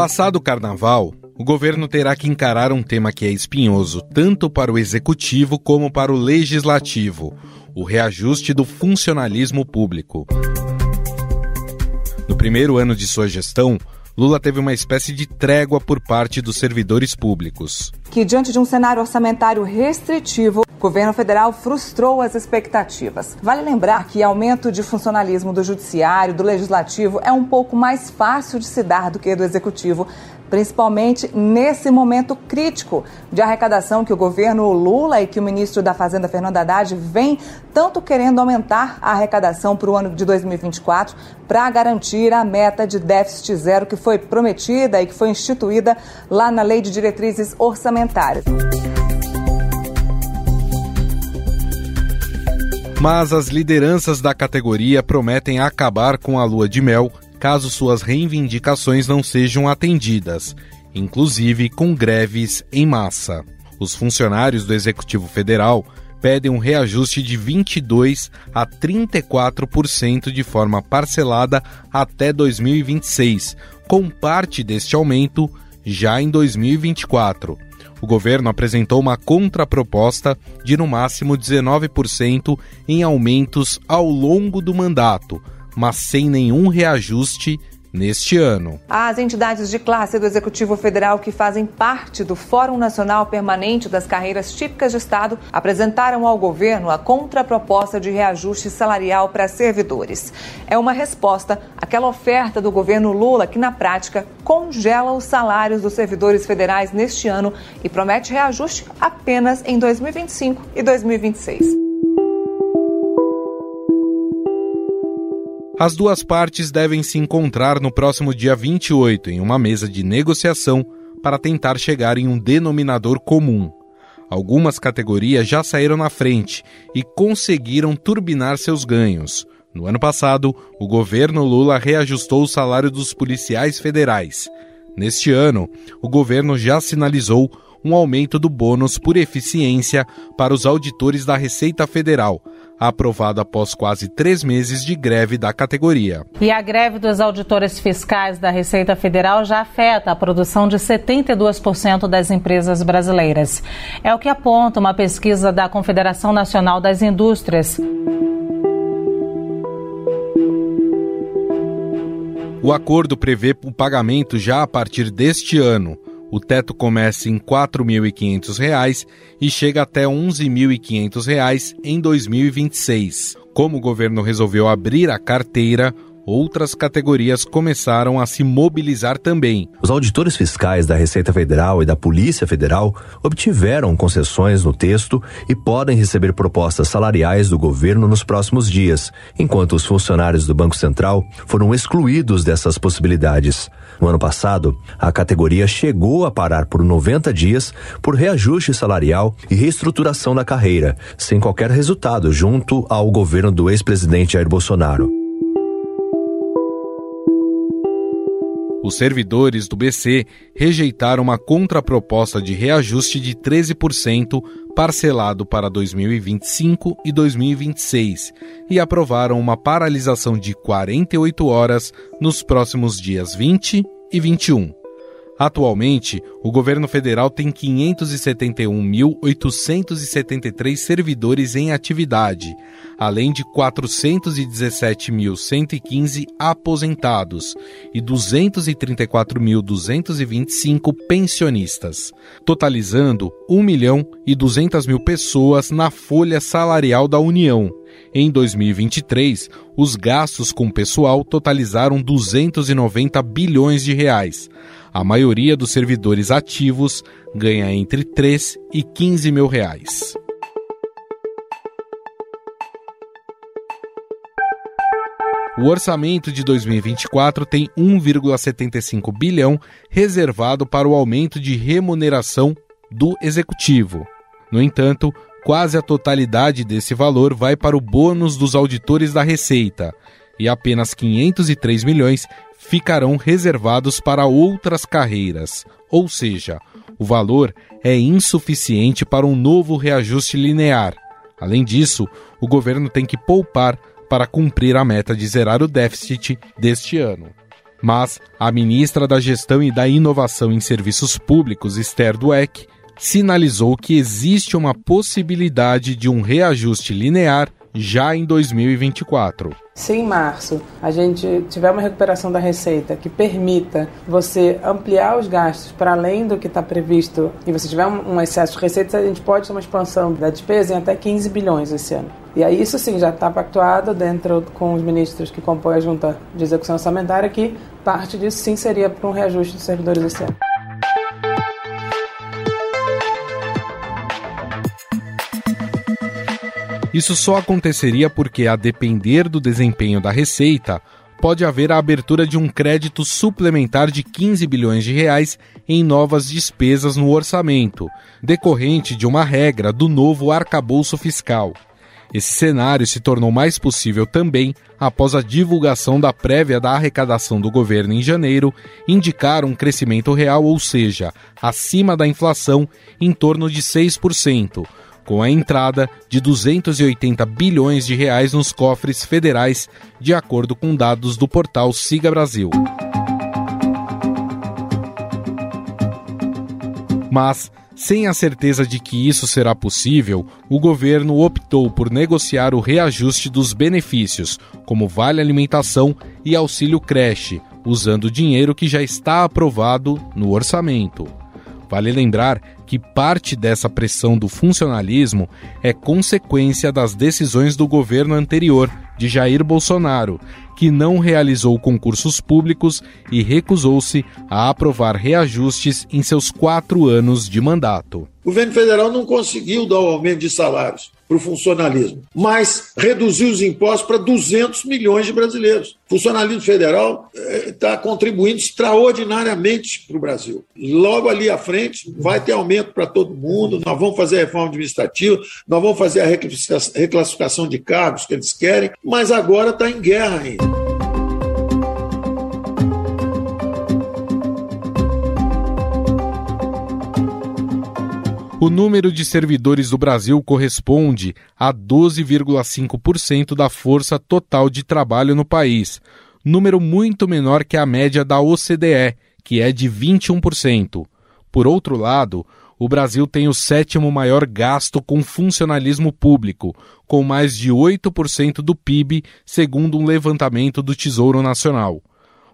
Passado o carnaval, o governo terá que encarar um tema que é espinhoso tanto para o executivo como para o legislativo: o reajuste do funcionalismo público. No primeiro ano de sua gestão, Lula teve uma espécie de trégua por parte dos servidores públicos. Que, diante de um cenário orçamentário restritivo, governo federal frustrou as expectativas. Vale lembrar que aumento de funcionalismo do judiciário, do legislativo, é um pouco mais fácil de se dar do que do executivo, principalmente nesse momento crítico de arrecadação que o governo Lula e que o ministro da Fazenda, Fernando Haddad, vem tanto querendo aumentar a arrecadação para o ano de 2024 para garantir a meta de déficit zero que foi prometida e que foi instituída lá na Lei de Diretrizes Orçamentárias. Mas as lideranças da categoria prometem acabar com a lua de mel caso suas reivindicações não sejam atendidas, inclusive com greves em massa. Os funcionários do Executivo Federal pedem um reajuste de 22 a 34% de forma parcelada até 2026, com parte deste aumento já em 2024. O governo apresentou uma contraproposta de no máximo 19% em aumentos ao longo do mandato, mas sem nenhum reajuste neste ano. As entidades de classe do Executivo Federal que fazem parte do Fórum Nacional Permanente das Carreiras Típicas de Estado apresentaram ao governo a contraproposta de reajuste salarial para servidores. É uma resposta àquela oferta do governo Lula que, na prática, congela os salários dos servidores federais neste ano e promete reajuste apenas em 2025 e 2026. As duas partes devem se encontrar no próximo dia 28 em uma mesa de negociação para tentar chegar em um denominador comum. Algumas categorias já saíram na frente e conseguiram turbinar seus ganhos. No ano passado, o governo Lula reajustou o salário dos policiais federais. Neste ano, o governo já sinalizou um aumento do bônus por eficiência para os auditores da Receita Federal, aprovado após quase três meses de greve da categoria. E a greve dos auditores fiscais da Receita Federal já afeta a produção de 72% das empresas brasileiras. É o que aponta uma pesquisa da Confederação Nacional das Indústrias. O acordo prevê o pagamento já a partir deste ano o teto começa em R$ 4.500 e chega até R$ 11.500 em 2026. Como o governo resolveu abrir a carteira, outras categorias começaram a se mobilizar também. Os auditores fiscais da Receita Federal e da Polícia Federal obtiveram concessões no texto e podem receber propostas salariais do governo nos próximos dias, enquanto os funcionários do Banco Central foram excluídos dessas possibilidades. No ano passado, a categoria chegou a parar por 90 dias por reajuste salarial e reestruturação da carreira, sem qualquer resultado junto ao governo do ex-presidente Jair Bolsonaro. Os servidores do BC rejeitaram uma contraproposta de reajuste de 13% parcelado para 2025 e 2026 e aprovaram uma paralisação de 48 horas nos próximos dias 20 e 21. Atualmente, o governo federal tem 571.873 servidores em atividade, além de 417.115 aposentados e 234.225 pensionistas, totalizando 1 milhão e 200 mil pessoas na folha salarial da União. Em 2023, os gastos com pessoal totalizaram 290 bilhões de reais a maioria dos servidores ativos ganha entre 3 e 15 mil reais. O orçamento de 2024 tem 1,75 bilhão reservado para o aumento de remuneração do executivo. No entanto, quase a totalidade desse valor vai para o bônus dos auditores da Receita e apenas 503 milhões ficarão reservados para outras carreiras, ou seja, o valor é insuficiente para um novo reajuste linear. Além disso, o governo tem que poupar para cumprir a meta de zerar o déficit deste ano. Mas a ministra da Gestão e da Inovação em Serviços Públicos, Esther Dweck, sinalizou que existe uma possibilidade de um reajuste linear já em 2024. Se em março a gente tiver uma recuperação da receita que permita você ampliar os gastos para além do que está previsto e você tiver um excesso de receitas, a gente pode ter uma expansão da despesa em até 15 bilhões esse ano. E aí isso sim já está pactuado dentro com os ministros que compõem a junta de execução orçamentária que parte disso sim seria para um reajuste dos servidores esse ano. Isso só aconteceria porque, a depender do desempenho da receita, pode haver a abertura de um crédito suplementar de 15 bilhões de reais em novas despesas no orçamento, decorrente de uma regra do novo arcabouço fiscal. Esse cenário se tornou mais possível também após a divulgação da prévia da arrecadação do governo em janeiro indicar um crescimento real, ou seja, acima da inflação, em torno de 6%, com a entrada de 280 bilhões de reais nos cofres federais, de acordo com dados do portal Siga Brasil. Mas, sem a certeza de que isso será possível, o governo optou por negociar o reajuste dos benefícios, como vale alimentação e auxílio creche, usando dinheiro que já está aprovado no orçamento. Vale lembrar que parte dessa pressão do funcionalismo é consequência das decisões do governo anterior, de Jair Bolsonaro, que não realizou concursos públicos e recusou-se a aprovar reajustes em seus quatro anos de mandato. O governo federal não conseguiu dar o aumento de salários para o funcionalismo, mas reduziu os impostos para 200 milhões de brasileiros. O funcionalismo federal está eh, contribuindo extraordinariamente para o Brasil. Logo ali à frente vai ter aumento para todo mundo, nós vamos fazer a reforma administrativa, nós vamos fazer a reclassificação de cargos que eles querem, mas agora está em guerra ainda. O número de servidores do Brasil corresponde a 12,5% da força total de trabalho no país, número muito menor que a média da OCDE, que é de 21%. Por outro lado, o Brasil tem o sétimo maior gasto com funcionalismo público, com mais de 8% do PIB, segundo um levantamento do Tesouro Nacional.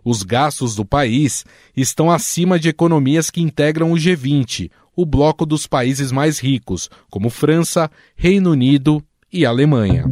Os gastos do país estão acima de economias que integram o G20, o bloco dos países mais ricos, como França, Reino Unido e Alemanha.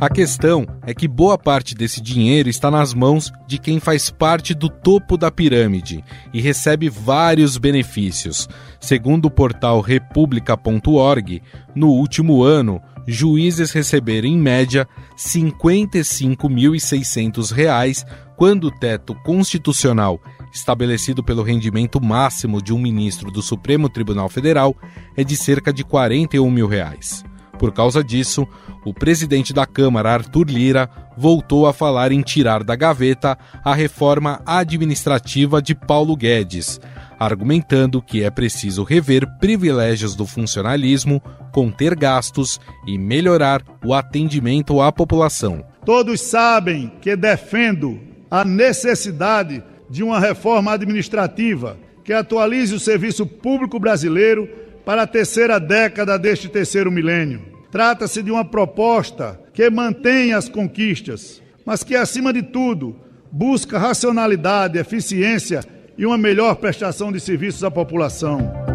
A questão é que boa parte desse dinheiro está nas mãos de quem faz parte do topo da pirâmide e recebe vários benefícios. Segundo o portal republica.org, no último ano, juízes receberam em média R$ 55.600, quando o teto constitucional estabelecido pelo rendimento máximo de um ministro do Supremo Tribunal Federal é de cerca de 41 mil reais. Por causa disso, o presidente da Câmara, Arthur Lira, voltou a falar em tirar da gaveta a reforma administrativa de Paulo Guedes, argumentando que é preciso rever privilégios do funcionalismo, conter gastos e melhorar o atendimento à população. Todos sabem que defendo a necessidade de uma reforma administrativa que atualize o serviço público brasileiro para a terceira década deste terceiro milênio. Trata-se de uma proposta que mantém as conquistas, mas que, acima de tudo, busca racionalidade, eficiência e uma melhor prestação de serviços à população.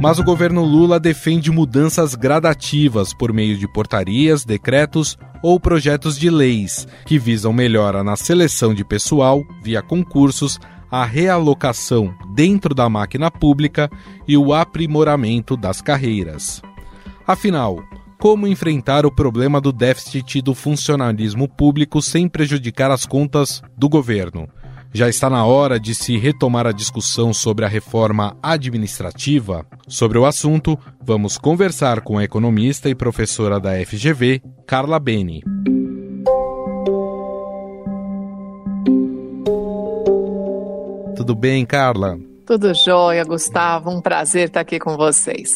Mas o governo Lula defende mudanças gradativas por meio de portarias, decretos ou projetos de leis que visam melhora na seleção de pessoal via concursos, a realocação dentro da máquina pública e o aprimoramento das carreiras. Afinal, como enfrentar o problema do déficit do funcionalismo público sem prejudicar as contas do governo? Já está na hora de se retomar a discussão sobre a reforma administrativa? Sobre o assunto, vamos conversar com a economista e professora da FGV, Carla Beni. Tudo bem, Carla? Tudo jóia, Gustavo. Um prazer estar aqui com vocês.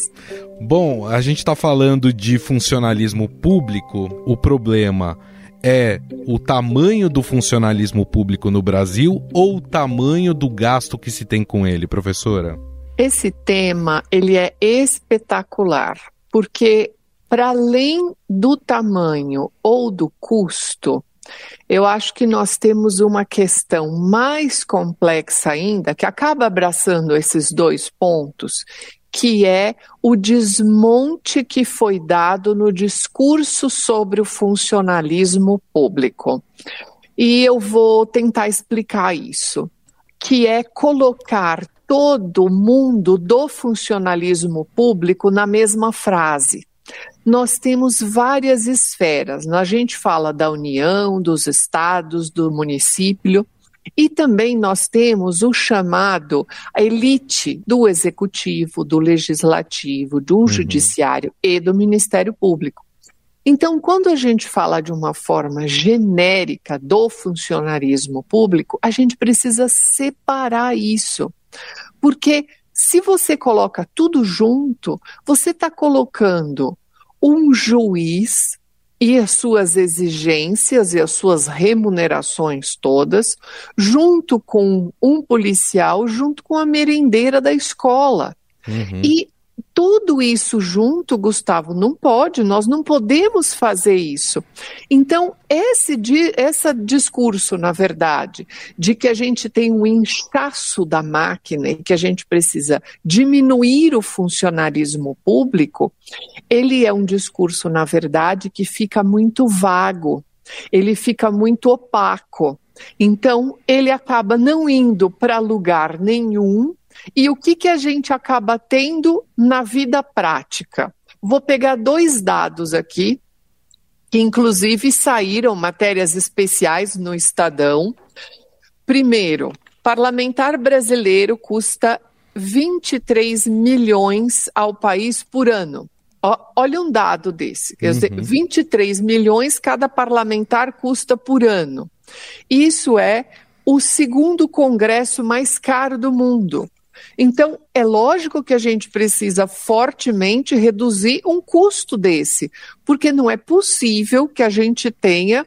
Bom, a gente está falando de funcionalismo público. O problema é o tamanho do funcionalismo público no Brasil ou o tamanho do gasto que se tem com ele, professora? Esse tema ele é espetacular, porque para além do tamanho ou do custo, eu acho que nós temos uma questão mais complexa ainda, que acaba abraçando esses dois pontos, que é o desmonte que foi dado no discurso sobre o funcionalismo público. E eu vou tentar explicar isso, que é colocar todo mundo do funcionalismo público na mesma frase nós temos várias esferas. A gente fala da União, dos estados, do município. E também nós temos o chamado a elite do executivo, do legislativo, do uhum. judiciário e do Ministério Público. Então, quando a gente fala de uma forma genérica do funcionarismo público, a gente precisa separar isso. Porque se você coloca tudo junto, você está colocando um juiz e as suas exigências e as suas remunerações todas, junto com um policial, junto com a merendeira da escola. Uhum. E tudo isso junto, Gustavo, não pode, nós não podemos fazer isso. Então, esse, esse discurso, na verdade, de que a gente tem um inchaço da máquina e que a gente precisa diminuir o funcionarismo público, ele é um discurso, na verdade, que fica muito vago, ele fica muito opaco. Então, ele acaba não indo para lugar nenhum e o que, que a gente acaba tendo na vida prática? Vou pegar dois dados aqui, que inclusive saíram matérias especiais no Estadão. Primeiro, parlamentar brasileiro custa 23 milhões ao país por ano. olha um dado desse, quer dizer, 23 uhum. milhões cada parlamentar custa por ano. Isso é o segundo congresso mais caro do mundo. Então, é lógico que a gente precisa fortemente reduzir um custo desse, porque não é possível que a gente tenha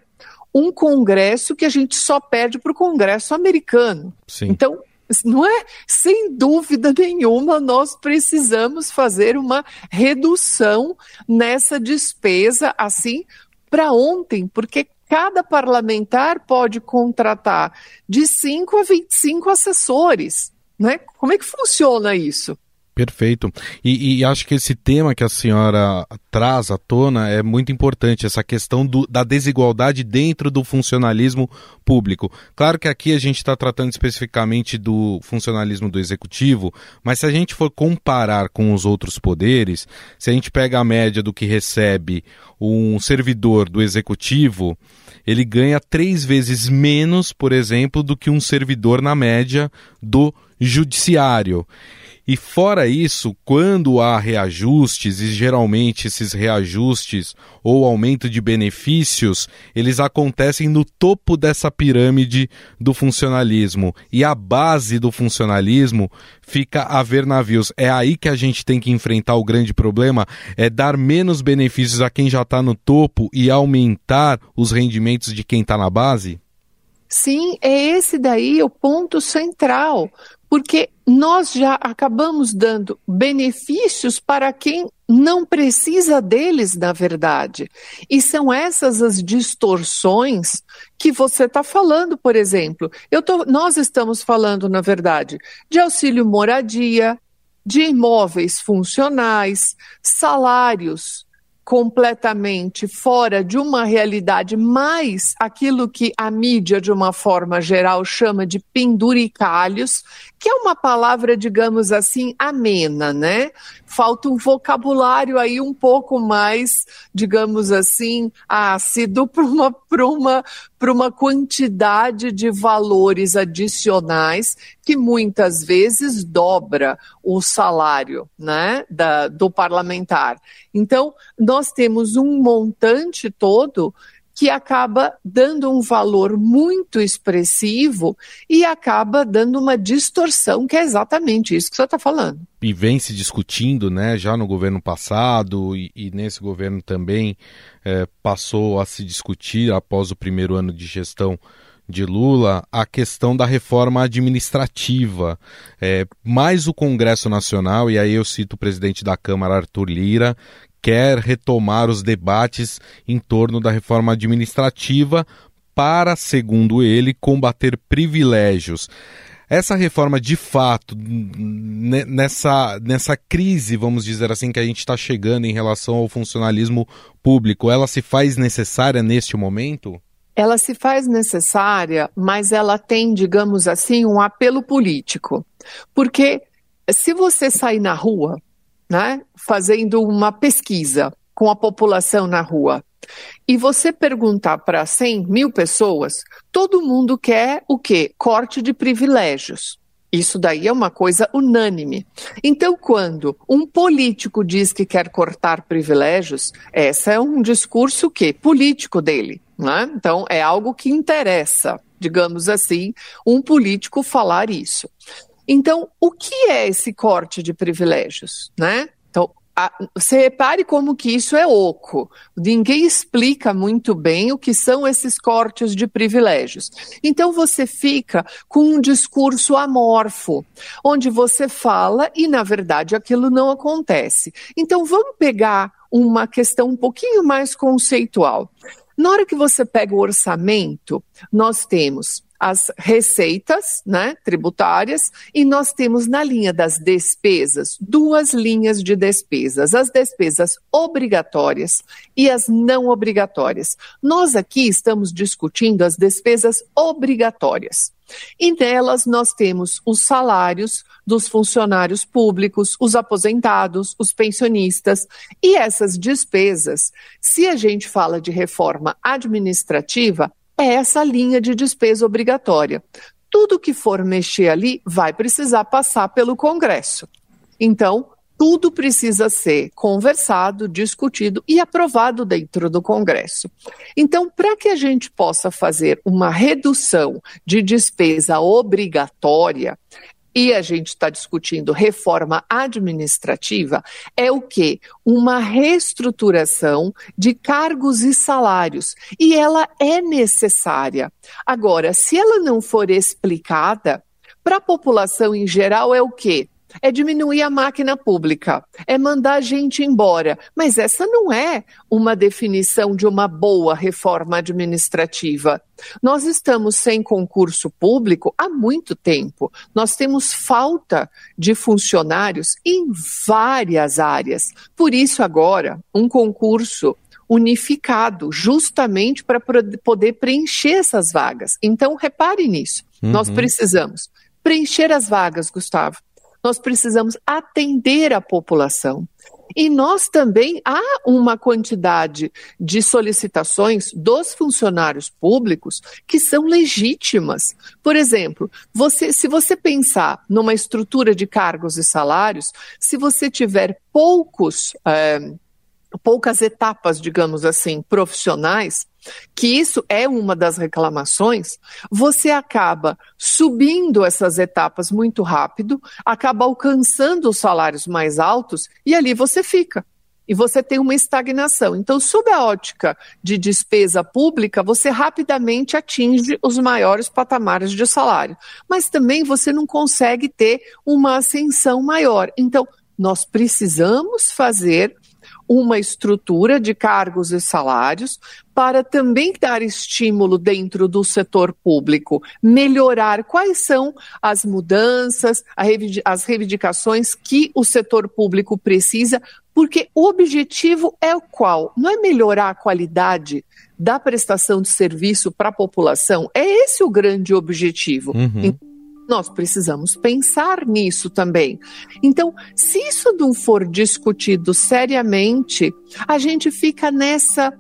um congresso que a gente só perde para o congresso americano. Sim. Então, não é? Sem dúvida nenhuma, nós precisamos fazer uma redução nessa despesa, assim, para ontem, porque cada parlamentar pode contratar de 5 a 25 assessores. Né? Como é que funciona isso? Perfeito. E, e, acho que esse tema que a senhora traz à tona é muito importante, essa questão do, da desigualdade dentro do funcionalismo público. Claro que aqui a gente está tratando especificamente do funcionalismo do executivo, mas se a gente for comparar com os outros poderes, se a gente pega a média do que recebe um servidor do executivo, ele ganha três vezes menos, por exemplo, do que um servidor na média do judiciário. E fora isso, quando há reajustes, e geralmente esses reajustes ou aumento de benefícios, eles acontecem no topo dessa pirâmide do funcionalismo. E a base do funcionalismo fica a ver navios. É aí que a gente tem que enfrentar o grande problema, é dar menos benefícios a quem já está no topo e aumentar os rendimentos de quem está na base? Sim, é esse daí o ponto central porque nós já acabamos dando benefícios para quem não precisa deles, na verdade. E são essas as distorções que você está falando, por exemplo. Tô, nós estamos falando, na verdade, de auxílio moradia, de imóveis funcionais, salários completamente fora de uma realidade, mais aquilo que a mídia, de uma forma geral, chama de penduricalhos, que é uma palavra, digamos assim, amena, né? Falta um vocabulário aí um pouco mais, digamos assim, ácido para uma, uma, uma quantidade de valores adicionais que muitas vezes dobra o salário né, da, do parlamentar. Então, nós temos um montante todo que acaba dando um valor muito expressivo e acaba dando uma distorção, que é exatamente isso que você está falando. E vem se discutindo, né, já no governo passado e, e nesse governo também é, passou a se discutir após o primeiro ano de gestão de Lula a questão da reforma administrativa. É, mais o Congresso Nacional, e aí eu cito o presidente da Câmara, Arthur Lira, quer retomar os debates em torno da reforma administrativa para, segundo ele, combater privilégios. Essa reforma, de fato, nessa, nessa crise, vamos dizer assim, que a gente está chegando em relação ao funcionalismo público, ela se faz necessária neste momento? ela se faz necessária, mas ela tem, digamos assim, um apelo político. Porque se você sair na rua, né, fazendo uma pesquisa com a população na rua, e você perguntar para 100 mil pessoas, todo mundo quer o quê? Corte de privilégios. Isso daí é uma coisa unânime. Então, quando um político diz que quer cortar privilégios, esse é um discurso que político dele. Né? Então, é algo que interessa, digamos assim, um político falar isso. Então, o que é esse corte de privilégios? Né? Então, a, você repare como que isso é oco. Ninguém explica muito bem o que são esses cortes de privilégios. Então você fica com um discurso amorfo, onde você fala e, na verdade, aquilo não acontece. Então vamos pegar uma questão um pouquinho mais conceitual. Na hora que você pega o orçamento, nós temos as receitas né, tributárias e nós temos na linha das despesas duas linhas de despesas: as despesas obrigatórias e as não obrigatórias. Nós aqui estamos discutindo as despesas obrigatórias. E nelas nós temos os salários dos funcionários públicos, os aposentados, os pensionistas. E essas despesas, se a gente fala de reforma administrativa, é essa linha de despesa obrigatória. Tudo que for mexer ali vai precisar passar pelo Congresso. Então, tudo precisa ser conversado, discutido e aprovado dentro do Congresso. Então, para que a gente possa fazer uma redução de despesa obrigatória, e a gente está discutindo reforma administrativa, é o que? Uma reestruturação de cargos e salários. E ela é necessária. Agora, se ela não for explicada, para a população em geral é o quê? É diminuir a máquina pública, é mandar a gente embora. Mas essa não é uma definição de uma boa reforma administrativa. Nós estamos sem concurso público há muito tempo. Nós temos falta de funcionários em várias áreas. Por isso, agora, um concurso unificado, justamente para poder preencher essas vagas. Então, repare nisso. Uhum. Nós precisamos preencher as vagas, Gustavo nós precisamos atender a população. E nós também há uma quantidade de solicitações dos funcionários públicos que são legítimas. Por exemplo, você, se você pensar numa estrutura de cargos e salários, se você tiver poucos, é, poucas etapas, digamos assim, profissionais, que isso é uma das reclamações, você acaba subindo essas etapas muito rápido, acaba alcançando os salários mais altos e ali você fica. E você tem uma estagnação. Então, sob a ótica de despesa pública, você rapidamente atinge os maiores patamares de salário. Mas também você não consegue ter uma ascensão maior. Então, nós precisamos fazer uma estrutura de cargos e salários para também dar estímulo dentro do setor público, melhorar quais são as mudanças, as reivindicações que o setor público precisa, porque o objetivo é o qual? Não é melhorar a qualidade da prestação de serviço para a população, é esse o grande objetivo. Uhum nós precisamos pensar nisso também. Então, se isso não for discutido seriamente, a gente fica nessa,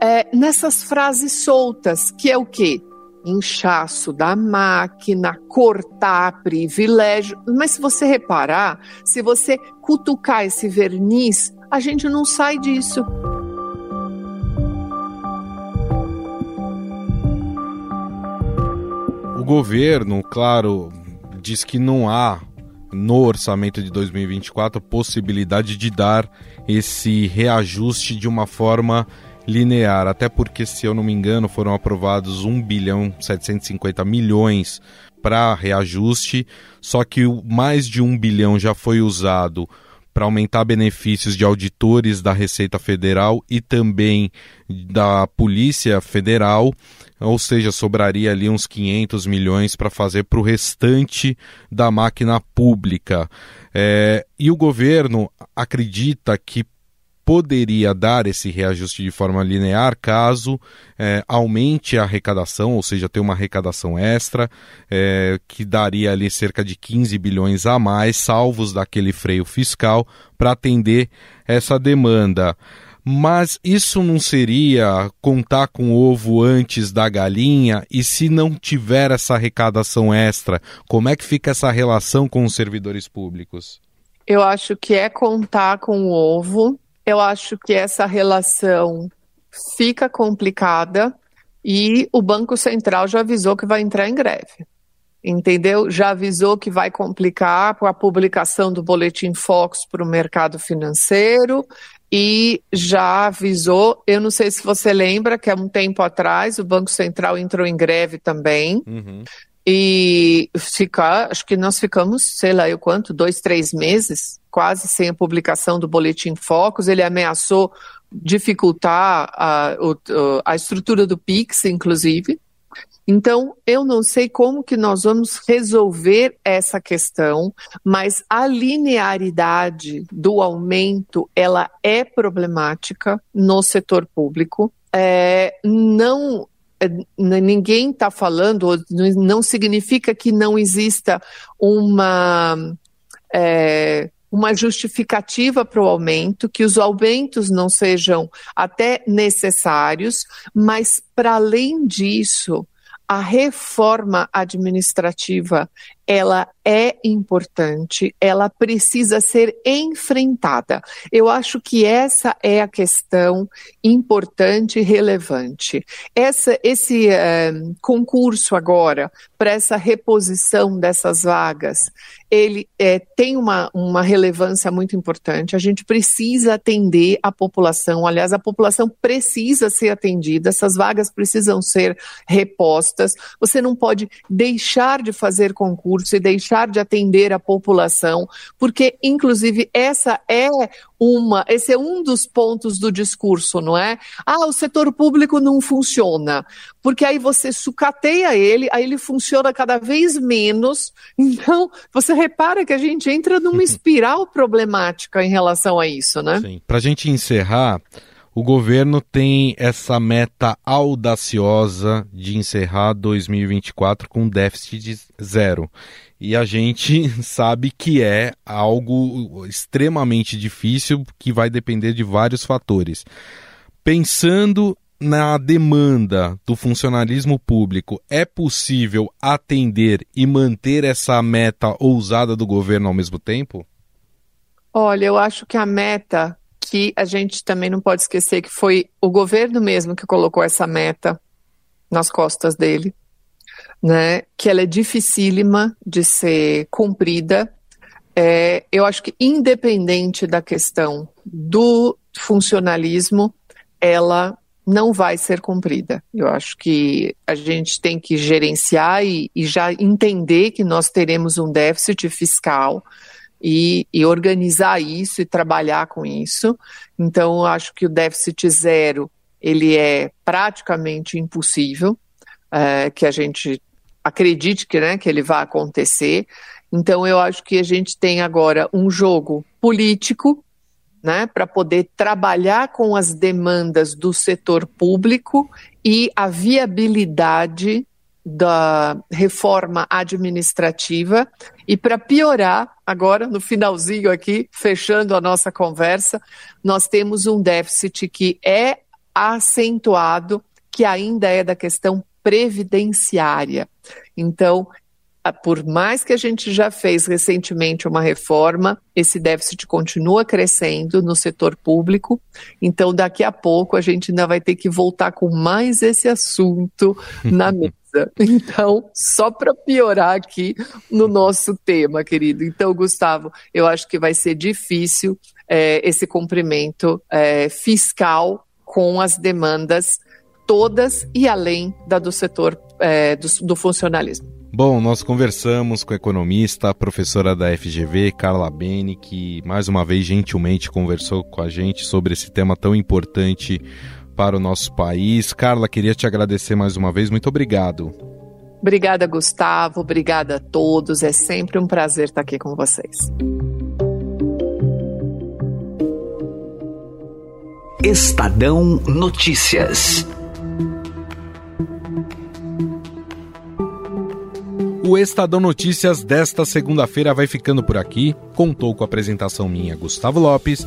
é, nessas frases soltas, que é o quê? Inchaço da máquina, cortar privilégio. Mas se você reparar, se você cutucar esse verniz, a gente não sai disso. Governo, claro, diz que não há no orçamento de 2024 possibilidade de dar esse reajuste de uma forma linear, até porque, se eu não me engano, foram aprovados 1 bilhão 750 milhões para reajuste, só que mais de 1 bilhão já foi usado para aumentar benefícios de auditores da Receita Federal e também da Polícia Federal, ou seja, sobraria ali uns 500 milhões para fazer para o restante da máquina pública. É, e o governo acredita que poderia dar esse reajuste de forma linear caso é, aumente a arrecadação, ou seja, ter uma arrecadação extra, é, que daria ali cerca de 15 bilhões a mais, salvos daquele freio fiscal, para atender essa demanda. Mas isso não seria contar com o ovo antes da galinha? E se não tiver essa arrecadação extra, como é que fica essa relação com os servidores públicos? Eu acho que é contar com o ovo eu acho que essa relação fica complicada e o Banco Central já avisou que vai entrar em greve. Entendeu? Já avisou que vai complicar a publicação do boletim Fox para o mercado financeiro e já avisou. Eu não sei se você lembra que há um tempo atrás o Banco Central entrou em greve também. Uhum. E ficar, acho que nós ficamos, sei lá eu quanto, dois, três meses quase sem a publicação do Boletim Focus. Ele ameaçou dificultar a, a estrutura do PIX, inclusive. Então, eu não sei como que nós vamos resolver essa questão, mas a linearidade do aumento, ela é problemática no setor público. É, não é, ninguém está falando, não significa que não exista uma é, uma justificativa para o aumento, que os aumentos não sejam até necessários, mas para além disso, a reforma administrativa ela é importante, ela precisa ser enfrentada. Eu acho que essa é a questão importante e relevante. Essa, esse é, concurso agora para essa reposição dessas vagas, ele é, tem uma, uma relevância muito importante. A gente precisa atender a população. Aliás, a população precisa ser atendida. Essas vagas precisam ser repostas. Você não pode deixar de fazer concurso recurso e deixar de atender a população, porque inclusive essa é uma, esse é um dos pontos do discurso, não é? Ah, o setor público não funciona, porque aí você sucateia ele, aí ele funciona cada vez menos. Então, você repara que a gente entra numa espiral problemática em relação a isso, né? Sim. Para a gente encerrar, o governo tem essa meta audaciosa de encerrar 2024 com déficit de zero. E a gente sabe que é algo extremamente difícil, que vai depender de vários fatores. Pensando na demanda do funcionalismo público, é possível atender e manter essa meta ousada do governo ao mesmo tempo? Olha, eu acho que a meta que a gente também não pode esquecer que foi o governo mesmo que colocou essa meta nas costas dele, né? Que ela é dificílima de ser cumprida. É, eu acho que independente da questão do funcionalismo, ela não vai ser cumprida. Eu acho que a gente tem que gerenciar e, e já entender que nós teremos um déficit fiscal e, e, organizar isso e trabalhar com isso. Então, acho que o déficit zero ele é praticamente impossível é, que a gente acredite que, né, que ele vai acontecer. Então, eu acho que a gente tem agora um jogo político né, para poder trabalhar com as demandas do setor público e a viabilidade da reforma administrativa e para piorar, agora no finalzinho aqui, fechando a nossa conversa, nós temos um déficit que é acentuado, que ainda é da questão previdenciária. Então, por mais que a gente já fez recentemente uma reforma, esse déficit continua crescendo no setor público. Então, daqui a pouco, a gente ainda vai ter que voltar com mais esse assunto na mesa. Então, só para piorar aqui no nosso tema, querido. Então, Gustavo, eu acho que vai ser difícil é, esse cumprimento é, fiscal com as demandas todas e além da do setor é, do, do funcionalismo. Bom, nós conversamos com a economista, a professora da FGV, Carla Beni, que mais uma vez gentilmente conversou com a gente sobre esse tema tão importante para o nosso país. Carla, queria te agradecer mais uma vez. Muito obrigado. Obrigada, Gustavo. Obrigada a todos. É sempre um prazer estar aqui com vocês. Estadão Notícias. O Estadão Notícias desta segunda-feira vai ficando por aqui. Contou com a apresentação minha, Gustavo Lopes.